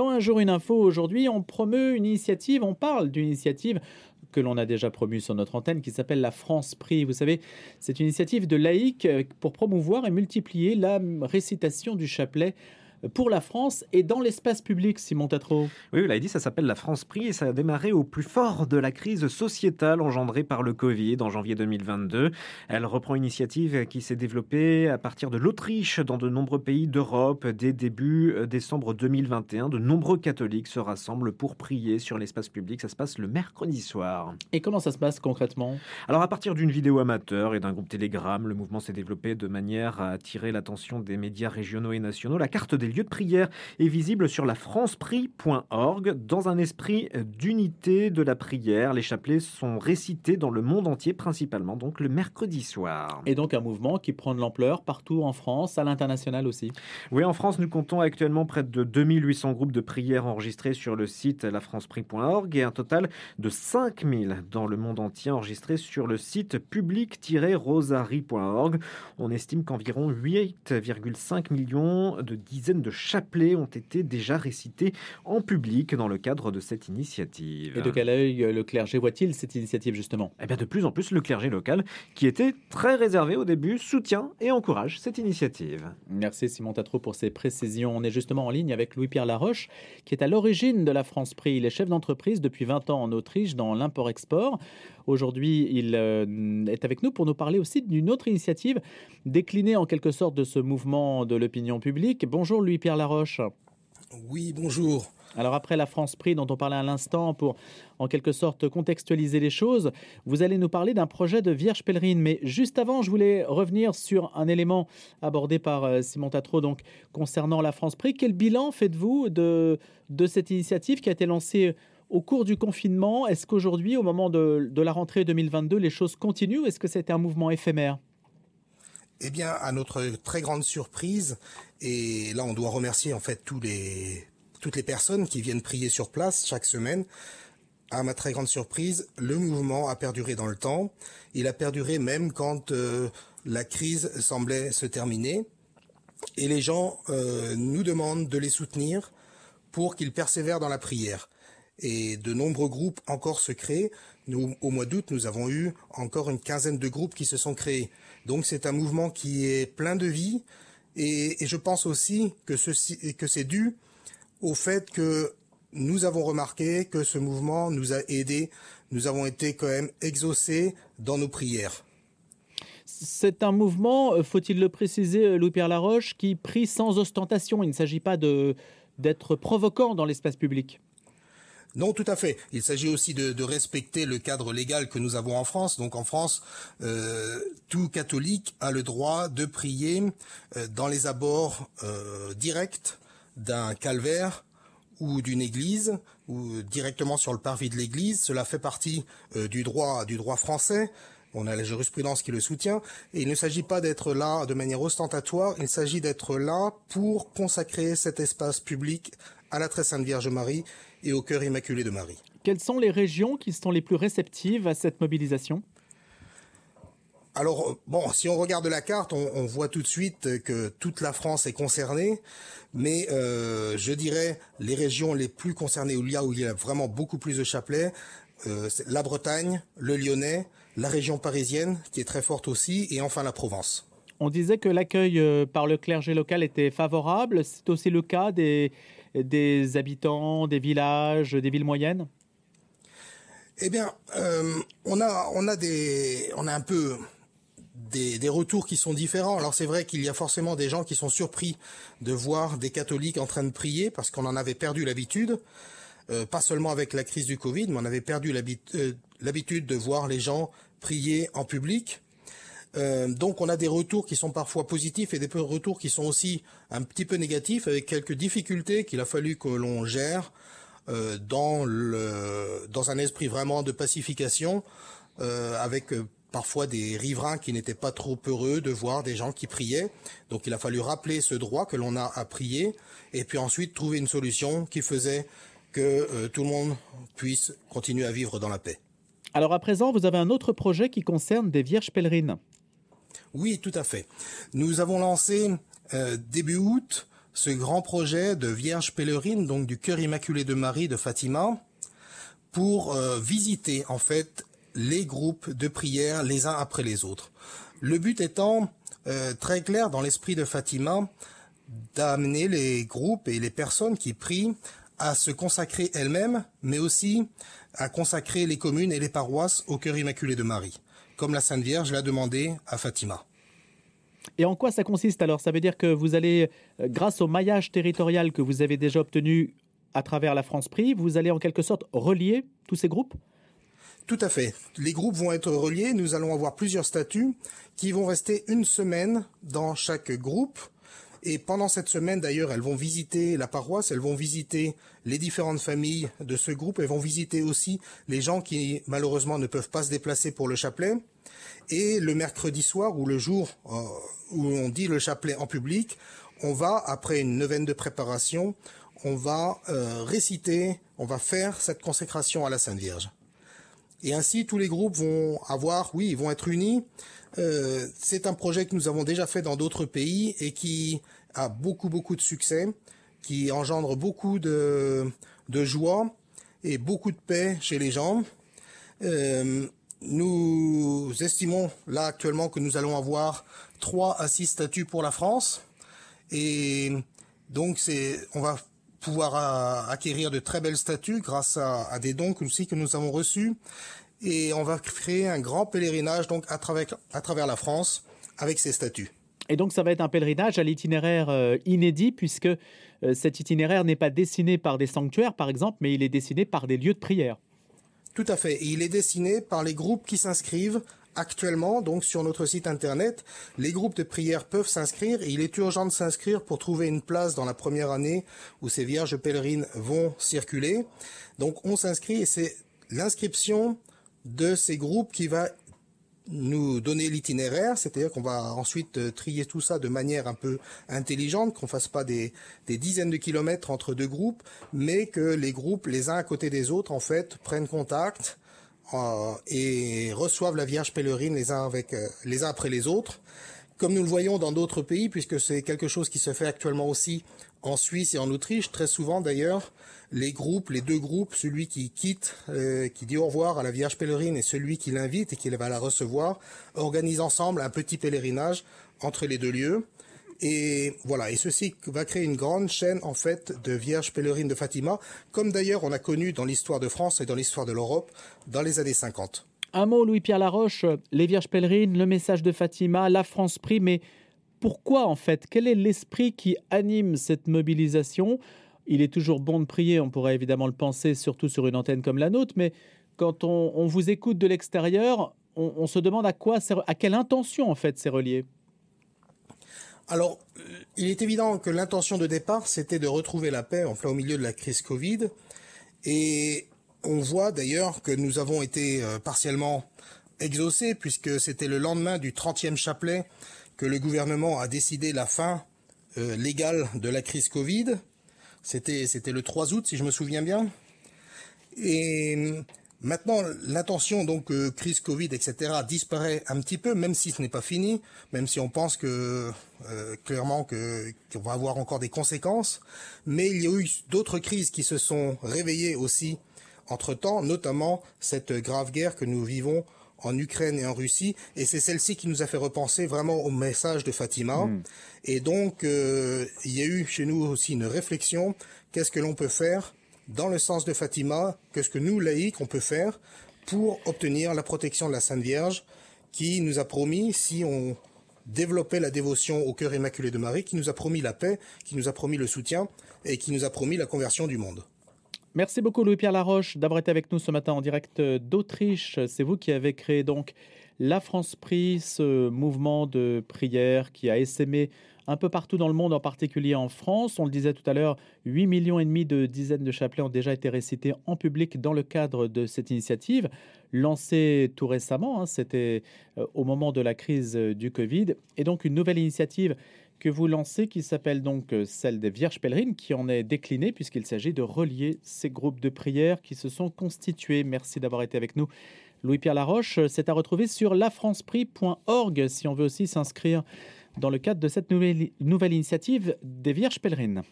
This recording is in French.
Dans un jour, une info, aujourd'hui, on promeut une initiative, on parle d'une initiative que l'on a déjà promue sur notre antenne qui s'appelle la France Prix. Vous savez, c'est une initiative de laïcs pour promouvoir et multiplier la récitation du chapelet pour la France et dans l'espace public, Simon Tatro. Oui, vous l'avez dit, ça s'appelle la France Prix et ça a démarré au plus fort de la crise sociétale engendrée par le Covid en janvier 2022. Elle reprend une initiative qui s'est développée à partir de l'Autriche dans de nombreux pays d'Europe dès début euh, décembre 2021. De nombreux catholiques se rassemblent pour prier sur l'espace public. Ça se passe le mercredi soir. Et comment ça se passe concrètement? Alors à partir d'une vidéo amateur et d'un groupe Telegram, le mouvement s'est développé de manière à attirer l'attention des médias régionaux et nationaux. La carte des lieu de prière est visible sur la franceprix.org. Dans un esprit d'unité de la prière, les chapelets sont récités dans le monde entier, principalement donc le mercredi soir. Et donc un mouvement qui prend de l'ampleur partout en France, à l'international aussi. Oui, en France, nous comptons actuellement près de 2800 groupes de prière enregistrés sur le site lafranceprix.org et un total de 5000 dans le monde entier enregistrés sur le site public-rosary.org. On estime qu'environ 8,5 millions de dizaines de chapelets ont été déjà récités en public dans le cadre de cette initiative. Et de quel œil le clergé voit-il cette initiative justement? Eh bien de plus en plus le clergé local, qui était très réservé au début, soutient et encourage cette initiative. Merci Simon Tatro pour ces précisions. On est justement en ligne avec Louis-Pierre Laroche, qui est à l'origine de la France Prix. Il est chef d'entreprise depuis 20 ans en Autriche dans l'import-export. Aujourd'hui, il euh, est avec nous pour nous parler aussi d'une autre initiative déclinée en quelque sorte de ce mouvement de l'opinion publique. Bonjour Louis-Pierre Laroche. Oui, bonjour. Alors après la France Prix dont on parlait à l'instant pour en quelque sorte contextualiser les choses, vous allez nous parler d'un projet de Vierge pèlerine. Mais juste avant, je voulais revenir sur un élément abordé par euh, Simon Tatro donc concernant la France Prix. Quel bilan faites-vous de, de cette initiative qui a été lancée au cours du confinement, est-ce qu'aujourd'hui, au moment de, la rentrée 2022, les choses continuent Est-ce que c'était un mouvement éphémère? Eh bien, à notre très grande surprise, et là on doit remercier en fait toutes les personnes qui viennent prier sur place chaque semaine, à ma très grande surprise, le mouvement a perduré dans le temps. Il a perduré même quand euh, la crise semblait se terminer. Et les gens euh, nous demandent de les soutenir pour qu'ils persévèrent dans la prière et de nombreux groupes encore se créent. Au mois d'août, nous avons eu encore une quinzaine de groupes qui se sont créés. Donc c'est un mouvement qui est plein de vie et, je pense aussi que c'est dû au fait que nous avons remarqué que ce mouvement nous a aidés. Nous avons été quand même exaucés dans nos prières. C'est un mouvement, euh, faut-il le préciser, euh, Louis-Pierre Laroche, qui prie sans ostentation. Il ne s'agit pas d'être provoquant dans l'espace public. Non, tout à fait. Il s'agit aussi de, respecter le cadre légal que nous avons en France. Donc en France, euh, tout catholique a le droit de prier euh, dans les abords euh, directs d'un calvaire ou d'une église ou directement sur le parvis de l'église. Cela fait partie du droit du droit français. On a la jurisprudence qui le soutient. Et il ne s'agit pas d'être là de manière ostentatoire, il s'agit d'être là pour consacrer cet espace public à la très sainte Vierge Marie et au cœur immaculé de Marie. Quelles sont les régions qui sont les plus réceptives à cette mobilisation? Alors bon, si on regarde la carte, on, voit tout de suite que toute la France est concernée, mais euh, je dirais les régions les plus concernées où il y a où il y a vraiment beaucoup plus de chapelets, euh, la Bretagne, le Lyonnais, la région parisienne qui est très forte aussi, et enfin la Provence. On disait que l'accueil euh, par le clergé local était favorable. C'est aussi le cas des, des habitants, des villages, des villes moyennes? Eh bien, euh, on a on a des on a un peu des, retours qui sont différents. Alors c'est vrai qu'il y a forcément des gens qui sont surpris de voir des catholiques en train de prier parce qu'on en avait perdu l'habitude. Euh, pas seulement avec la crise du Covid, mais on avait perdu euh, l'habitude de voir les gens prier en public. Euh, donc on a des retours qui sont parfois positifs et des retours qui sont aussi un petit peu négatifs avec quelques difficultés qu'il a fallu que l'on gère euh, dans le dans un esprit vraiment de pacification euh, avec parfois des riverains qui n'étaient pas trop heureux de voir des gens qui priaient. Donc il a fallu rappeler ce droit que l'on a à prier et puis ensuite trouver une solution qui faisait que tout le monde puisse continuer à vivre dans la paix. Alors à présent, vous avez un autre projet qui concerne des vierges pèlerines. Oui, tout à fait. Nous avons lancé euh, début août ce grand projet de Vierge pèlerine, donc du cœur immaculé de Marie de Fatima, pour euh, visiter en fait les groupes de prière les uns après les autres. Le but étant euh, très clair dans l'esprit de Fatima d'amener les groupes et les personnes qui prient à se consacrer elles-mêmes, mais aussi à consacrer les communes et les paroisses au cœur immaculé de Marie, comme la Sainte Vierge l'a demandé à Fatima. Et en quoi ça consiste alors? Ça veut dire que vous allez, euh, grâce au maillage territorial que vous avez déjà obtenu à travers la France Prix, vous allez en quelque sorte relier tous ces groupes? Tout à fait. Les groupes vont être reliés. Nous allons avoir plusieurs statuts qui vont rester une semaine dans chaque groupe. Et pendant cette semaine, d'ailleurs, elles vont visiter la paroisse, elles vont visiter les différentes familles de ce groupe, elles vont visiter aussi les gens qui, malheureusement, ne peuvent pas se déplacer pour le chapelet. Et le mercredi soir, ou le jour euh, où on dit le chapelet en public, on va, après une neuvaine de préparation, on va euh, réciter, on va faire cette consécration à la Sainte Vierge. Et ainsi, tous les groupes vont avoir, oui, ils vont être unis. Euh, c'est un projet que nous avons déjà fait dans d'autres pays et qui a beaucoup, beaucoup de succès, qui engendre beaucoup de, de joie et beaucoup de paix chez les gens. Euh, nous estimons là actuellement que nous allons avoir trois à six statuts pour la France. Et donc c'est, on va pouvoir acquérir de très belles statues grâce à, des dons aussi que nous avons reçus. Et on va créer un grand pèlerinage donc à travers, à travers la France avec ces statues. Et donc ça va être un pèlerinage à l'itinéraire euh, inédit puisque euh, cet itinéraire n'est pas dessiné par des sanctuaires par exemple, mais il est dessiné par des lieux de prière. Tout à fait. Et il est dessiné par les groupes qui s'inscrivent actuellement, donc sur notre site internet, les groupes de prière peuvent s'inscrire et il est urgent de s'inscrire pour trouver une place dans la première année où ces vierges pèlerines vont circuler. Donc on s'inscrit et c'est l'inscription de ces groupes qui va nous donner l'itinéraire, c'est-à-dire qu'on va ensuite euh, trier tout ça de manière un peu intelligente, qu'on fasse pas des, des, dizaines de kilomètres entre deux groupes, mais que les groupes, les uns à côté des autres, en fait, prennent contact, euh, et reçoivent la Vierge pèlerine les uns avec euh, les uns après les autres, comme nous le voyons dans d'autres pays, puisque c'est quelque chose qui se fait actuellement aussi en Suisse et en Autriche. Très souvent d'ailleurs, les groupes, les deux groupes, celui qui quitte, euh, qui dit au revoir à la Vierge pèlerine et celui qui l'invite et qui va la recevoir, organisent ensemble un petit pèlerinage entre les deux lieux. Et voilà, et ceci va créer une grande chaîne en fait de vierges pèlerines de Fatima, comme d'ailleurs on a connu dans l'histoire de France et dans l'histoire de l'Europe dans les années 50. Un mot, Louis-Pierre Laroche, les vierges pèlerines, le message de Fatima, la France prie, mais pourquoi en fait? Quel est l'esprit qui anime cette mobilisation? Il est toujours bon de prier, on pourrait évidemment le penser, surtout sur une antenne comme la nôtre, mais quand on, vous écoute de l'extérieur, on, on, se demande à quoi, à quelle intention en fait c'est relié? Alors, il est évident que l'intention de départ, c'était de retrouver la paix en plein au milieu de la crise Covid. Et on voit d'ailleurs que nous avons été euh, partiellement exaucés, puisque c'était le lendemain du 30e chapelet que le gouvernement a décidé la fin euh, légale de la crise Covid. C'était, le 3 août, si je me souviens bien. Et Maintenant, l'intention, donc, euh, crise Covid, etc., disparaît un petit peu, même si ce n'est pas fini, même si on pense que, euh, clairement, que, qu'on va avoir encore des conséquences. Mais il y a eu d'autres crises qui se sont réveillées aussi entre-temps, notamment cette grave guerre que nous vivons en Ukraine et en Russie, et c'est celle-ci qui nous a fait repenser vraiment au message de Fatima. Hmm. Et donc, euh, il y a eu chez nous aussi une réflexion, qu'est-ce que l'on peut faire dans le sens de Fatima, qu'est-ce que nous, laïcs, on peut faire pour obtenir la protection de la Sainte Vierge qui nous a promis, si on développait la dévotion au cœur immaculé de Marie, qui nous a promis la paix, qui nous a promis le soutien et qui nous a promis la conversion du monde. Merci beaucoup Louis-Pierre Laroche d'avoir été avec nous ce matin en direct d'Autriche. C'est vous qui avez créé donc la France Prix, ce mouvement de prière qui a essaimé un peu partout dans le monde, en particulier en France. On le disait tout à l'heure, 8 millions et demi de dizaines de chapelets ont déjà été récités en public dans le cadre de cette initiative, lancée tout récemment, hein, c'était euh, au moment de la crise euh, du Covid, et donc une nouvelle initiative que vous lancez qui s'appelle donc euh, celle des Vierges pèlerines, qui en est déclinée puisqu'il s'agit de relier ces groupes de prière qui se sont constitués. Merci d'avoir été avec nous. Louis-Pierre Laroche, c'est à retrouver sur lafranceprix.org si on veut aussi s'inscrire dans le cadre de cette nouvelle, nouvelle initiative des Vierges pèlerines.